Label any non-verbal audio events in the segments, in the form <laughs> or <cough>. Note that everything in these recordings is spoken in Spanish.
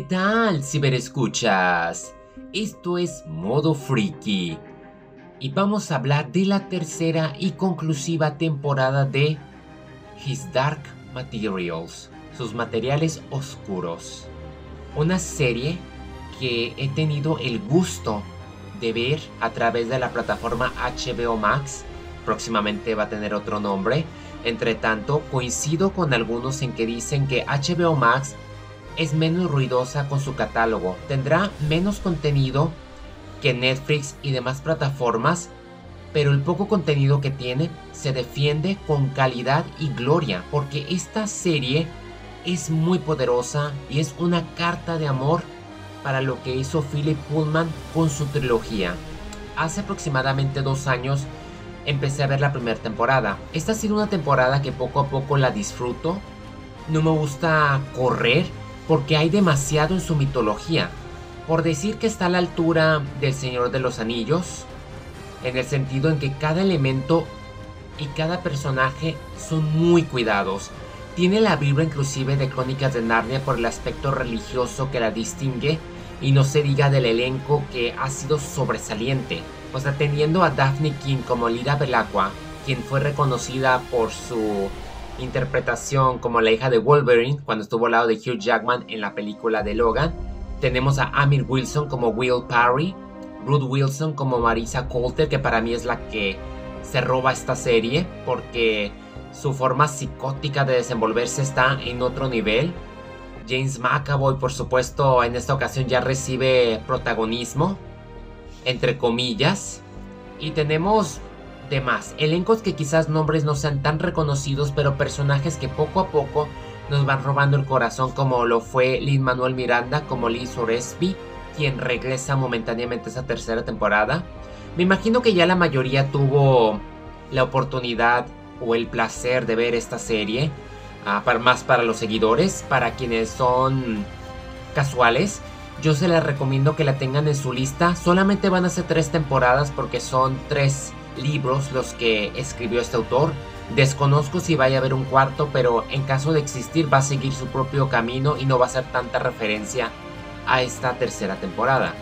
¿qué tal, ciberescuchas? Esto es Modo Freaky. Y vamos a hablar de la tercera y conclusiva temporada de His Dark Materials, sus materiales oscuros. Una serie que he tenido el gusto de ver a través de la plataforma HBO Max. Próximamente va a tener otro nombre. Entre tanto, coincido con algunos en que dicen que HBO Max es menos ruidosa con su catálogo, tendrá menos contenido que Netflix y demás plataformas, pero el poco contenido que tiene se defiende con calidad y gloria, porque esta serie es muy poderosa y es una carta de amor para lo que hizo Philip Pullman con su trilogía. Hace aproximadamente dos años empecé a ver la primera temporada. Esta ha sido una temporada que poco a poco la disfruto. No me gusta correr porque hay demasiado en su mitología. Por decir que está a la altura del Señor de los Anillos, en el sentido en que cada elemento y cada personaje son muy cuidados. Tiene la vibra inclusive de Crónicas de Narnia por el aspecto religioso que la distingue y no se diga del elenco que ha sido sobresaliente. Pues atendiendo a Daphne King como Lira Belacqua, quien fue reconocida por su interpretación como la hija de Wolverine cuando estuvo al lado de Hugh Jackman en la película de Logan. Tenemos a Amir Wilson como Will Parry, Ruth Wilson como Marisa Coulter, que para mí es la que se roba esta serie porque su forma psicótica de desenvolverse está en otro nivel. James McAvoy, por supuesto, en esta ocasión ya recibe protagonismo, entre comillas. Y tenemos demás. Elencos que quizás nombres no sean tan reconocidos, pero personajes que poco a poco nos van robando el corazón, como lo fue Lin Manuel Miranda, como Liz Oresby, quien regresa momentáneamente esa tercera temporada. Me imagino que ya la mayoría tuvo la oportunidad o el placer de ver esta serie, ah, para, más para los seguidores, para quienes son casuales. Yo se les recomiendo que la tengan en su lista. Solamente van a ser tres temporadas porque son tres libros los que escribió este autor. Desconozco si vaya a haber un cuarto, pero en caso de existir va a seguir su propio camino y no va a ser tanta referencia a esta tercera temporada.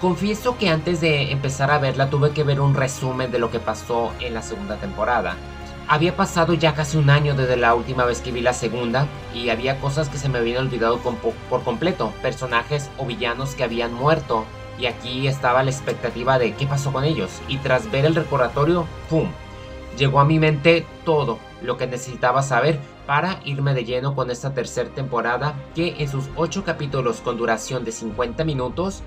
Confieso que antes de empezar a verla tuve que ver un resumen de lo que pasó en la segunda temporada. Había pasado ya casi un año desde la última vez que vi la segunda y había cosas que se me habían olvidado por completo, personajes o villanos que habían muerto y aquí estaba la expectativa de qué pasó con ellos. Y tras ver el recordatorio, ¡pum! Llegó a mi mente todo lo que necesitaba saber para irme de lleno con esta tercera temporada que en sus 8 capítulos con duración de 50 minutos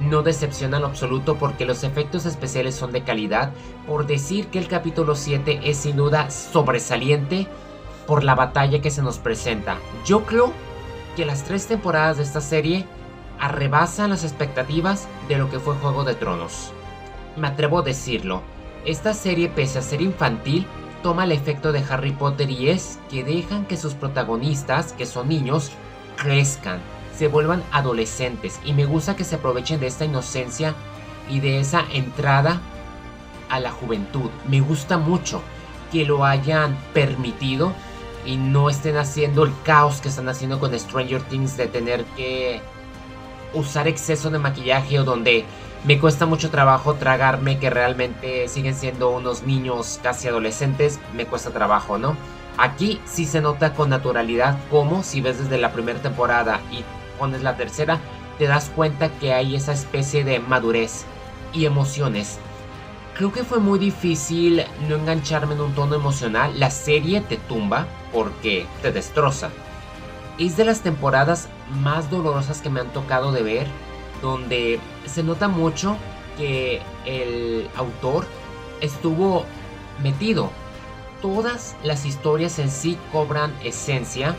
no decepciona en absoluto porque los efectos especiales son de calidad, por decir que el capítulo 7 es sin duda sobresaliente por la batalla que se nos presenta. Yo creo que las tres temporadas de esta serie arrebasan las expectativas de lo que fue Juego de Tronos. Me atrevo a decirlo, esta serie pese a ser infantil, toma el efecto de Harry Potter y es que dejan que sus protagonistas, que son niños, crezcan, se vuelvan adolescentes y me gusta que se aprovechen de esta inocencia y de esa entrada a la juventud. Me gusta mucho que lo hayan permitido y no estén haciendo el caos que están haciendo con Stranger Things de tener que usar exceso de maquillaje o donde me cuesta mucho trabajo tragarme que realmente siguen siendo unos niños casi adolescentes, me cuesta trabajo, ¿no? Aquí sí se nota con naturalidad como si ves desde la primera temporada y pones la tercera, te das cuenta que hay esa especie de madurez y emociones. Creo que fue muy difícil no engancharme en un tono emocional. La serie te tumba porque te destroza. Es de las temporadas más dolorosas que me han tocado de ver, donde se nota mucho que el autor estuvo metido. Todas las historias en sí cobran esencia.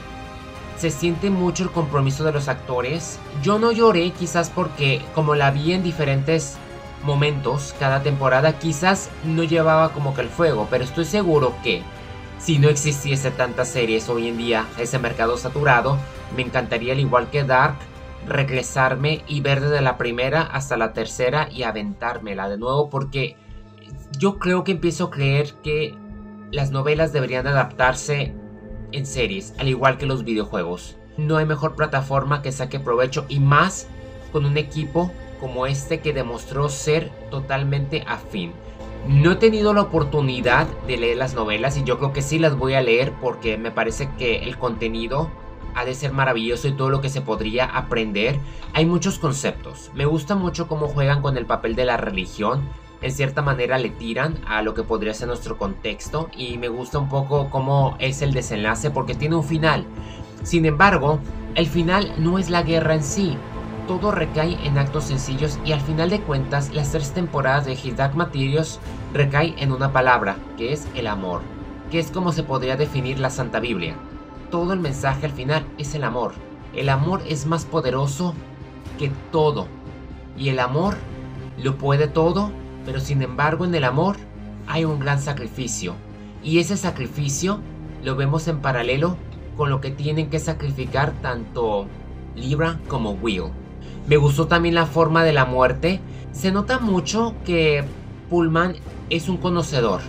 Se siente mucho el compromiso de los actores. Yo no lloré quizás porque como la vi en diferentes momentos cada temporada, quizás no llevaba como que el fuego, pero estoy seguro que si no existiese tantas series hoy en día, ese mercado saturado, me encantaría al igual que Dark regresarme y ver desde la primera hasta la tercera y aventármela de nuevo porque yo creo que empiezo a creer que las novelas deberían adaptarse en series, al igual que los videojuegos. no hay mejor plataforma que saque provecho y más con un equipo como este que demostró ser totalmente afín. No he tenido la oportunidad de leer las novelas y yo creo que sí las voy a leer porque me parece que el contenido ha de ser maravilloso y todo lo que se podría aprender. Hay muchos conceptos. Me gusta mucho cómo juegan con el papel de la religión. En cierta manera le tiran a lo que podría ser nuestro contexto y me gusta un poco cómo es el desenlace porque tiene un final. Sin embargo, el final no es la guerra en sí, todo recae en actos sencillos y al final de cuentas las tres temporadas de His Dark Materials recae en una palabra, que es el amor, que es como se podría definir la Santa Biblia. Todo el mensaje al final es el amor. El amor es más poderoso que todo. Y el amor lo puede todo, pero sin embargo en el amor hay un gran sacrificio. Y ese sacrificio lo vemos en paralelo con lo que tienen que sacrificar tanto Libra como Will. Me gustó también la forma de la muerte. Se nota mucho que Pullman es un conocedor.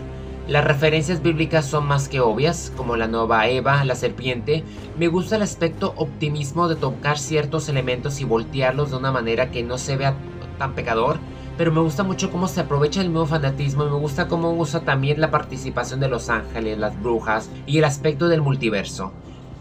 Las referencias bíblicas son más que obvias, como la nueva Eva, la serpiente. Me gusta el aspecto optimismo de tocar ciertos elementos y voltearlos de una manera que no se vea tan pecador. Pero me gusta mucho cómo se aprovecha el nuevo fanatismo y me gusta cómo usa también la participación de los ángeles, las brujas y el aspecto del multiverso.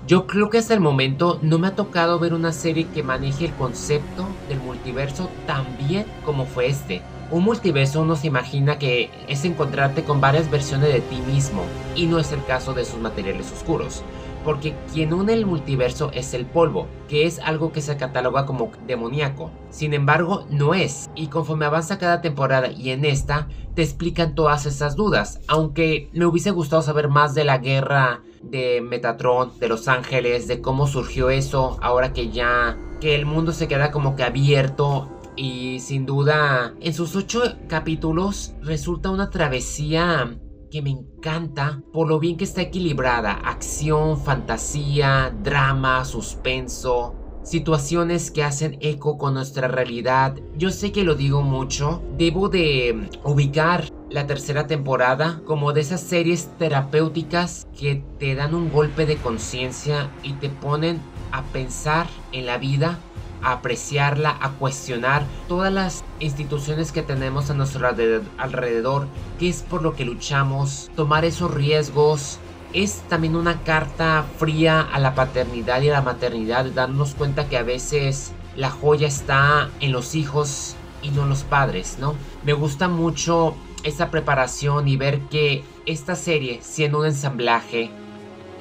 Yo creo que hasta el momento no me ha tocado ver una serie que maneje el concepto del multiverso tan bien como fue este. Un multiverso uno se imagina que es encontrarte con varias versiones de ti mismo, y no es el caso de sus materiales oscuros, porque quien une el multiverso es el polvo, que es algo que se cataloga como demoníaco. Sin embargo, no es, y conforme avanza cada temporada y en esta, te explican todas esas dudas, aunque me hubiese gustado saber más de la guerra de Metatron, de Los Ángeles, de cómo surgió eso, ahora que ya, que el mundo se queda como que abierto y sin duda en sus ocho capítulos resulta una travesía que me encanta por lo bien que está equilibrada. Acción, fantasía, drama, suspenso, situaciones que hacen eco con nuestra realidad. Yo sé que lo digo mucho, debo de ubicar la tercera temporada como de esas series terapéuticas que te dan un golpe de conciencia y te ponen a pensar en la vida, a apreciarla, a cuestionar todas las instituciones que tenemos a nuestro alrededor, qué es por lo que luchamos, tomar esos riesgos. Es también una carta fría a la paternidad y a la maternidad, darnos cuenta que a veces la joya está en los hijos y no en los padres, ¿no? Me gusta mucho esa preparación y ver que esta serie, siendo un ensamblaje,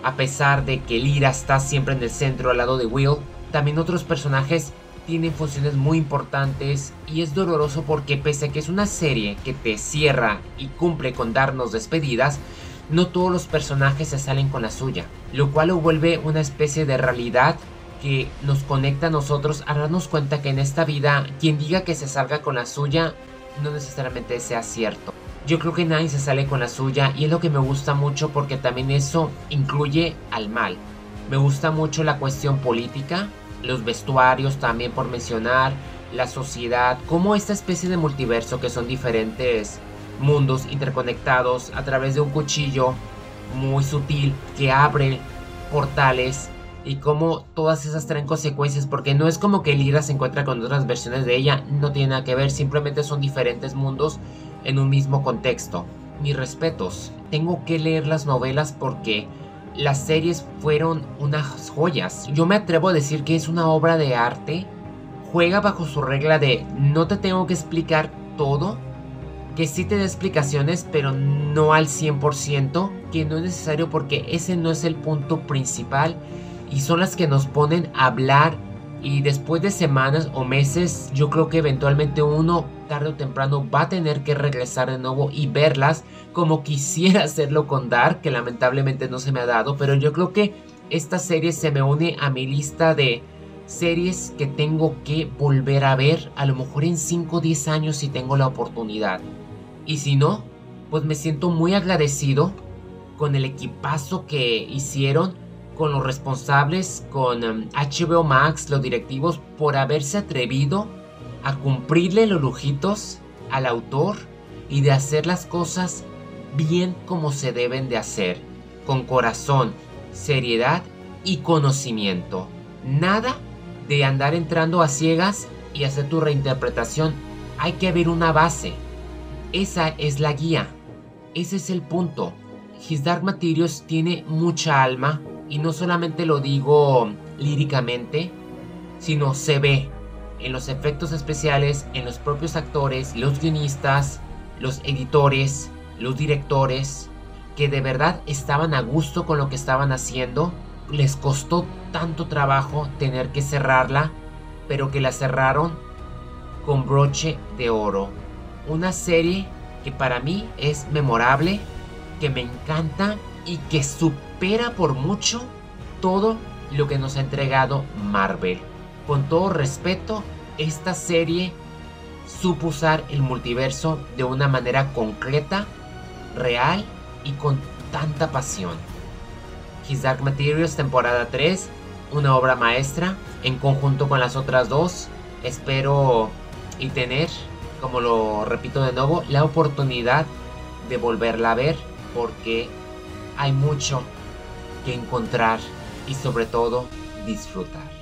a pesar de que Lira está siempre en el centro al lado de Will, también otros personajes tienen funciones muy importantes y es doloroso porque pese a que es una serie que te cierra y cumple con darnos despedidas, no todos los personajes se salen con la suya, lo cual lo vuelve una especie de realidad que nos conecta a nosotros a darnos cuenta que en esta vida quien diga que se salga con la suya no necesariamente sea cierto. Yo creo que nadie se sale con la suya y es lo que me gusta mucho porque también eso incluye al mal. Me gusta mucho la cuestión política, los vestuarios también por mencionar, la sociedad, como esta especie de multiverso que son diferentes mundos interconectados a través de un cuchillo muy sutil que abre portales y cómo todas esas traen consecuencias, porque no es como que Lira se encuentra con otras versiones de ella, no tiene nada que ver, simplemente son diferentes mundos en un mismo contexto. Mis respetos, tengo que leer las novelas porque las series fueron unas joyas. Yo me atrevo a decir que es una obra de arte. Juega bajo su regla de no te tengo que explicar todo, que sí te da explicaciones, pero no al 100%, que no es necesario porque ese no es el punto principal y son las que nos ponen a hablar y después de semanas o meses yo creo que eventualmente uno tarde o temprano va a tener que regresar de nuevo y verlas como quisiera <laughs> hacerlo con Dark que lamentablemente no se me ha dado pero yo creo que esta serie se me une a mi lista de series que tengo que volver a ver a lo mejor en 5 o 10 años si tengo la oportunidad. Y si no pues me siento muy agradecido con el equipazo que hicieron con los responsables, con HBO um, Max, los directivos, por haberse atrevido a cumplirle los lujitos al autor y de hacer las cosas bien como se deben de hacer, con corazón, seriedad y conocimiento. Nada de andar entrando a ciegas y hacer tu reinterpretación. Hay que haber una base. Esa es la guía. Ese es el punto. His Dark Materials tiene mucha alma y no solamente lo digo líricamente, sino se ve en los efectos especiales, en los propios actores, los guionistas, los editores, los directores, que de verdad estaban a gusto con lo que estaban haciendo. Les costó tanto trabajo tener que cerrarla, pero que la cerraron con broche de oro. Una serie que para mí es memorable, que me encanta y que supera por mucho todo lo que nos ha entregado Marvel. Con todo respeto, esta serie supo usar el multiverso de una manera concreta, real y con tanta pasión. His Dark Materials temporada 3, una obra maestra en conjunto con las otras dos. Espero y tener, como lo repito de nuevo, la oportunidad de volverla a ver porque hay mucho encontrar y sobre todo disfrutar.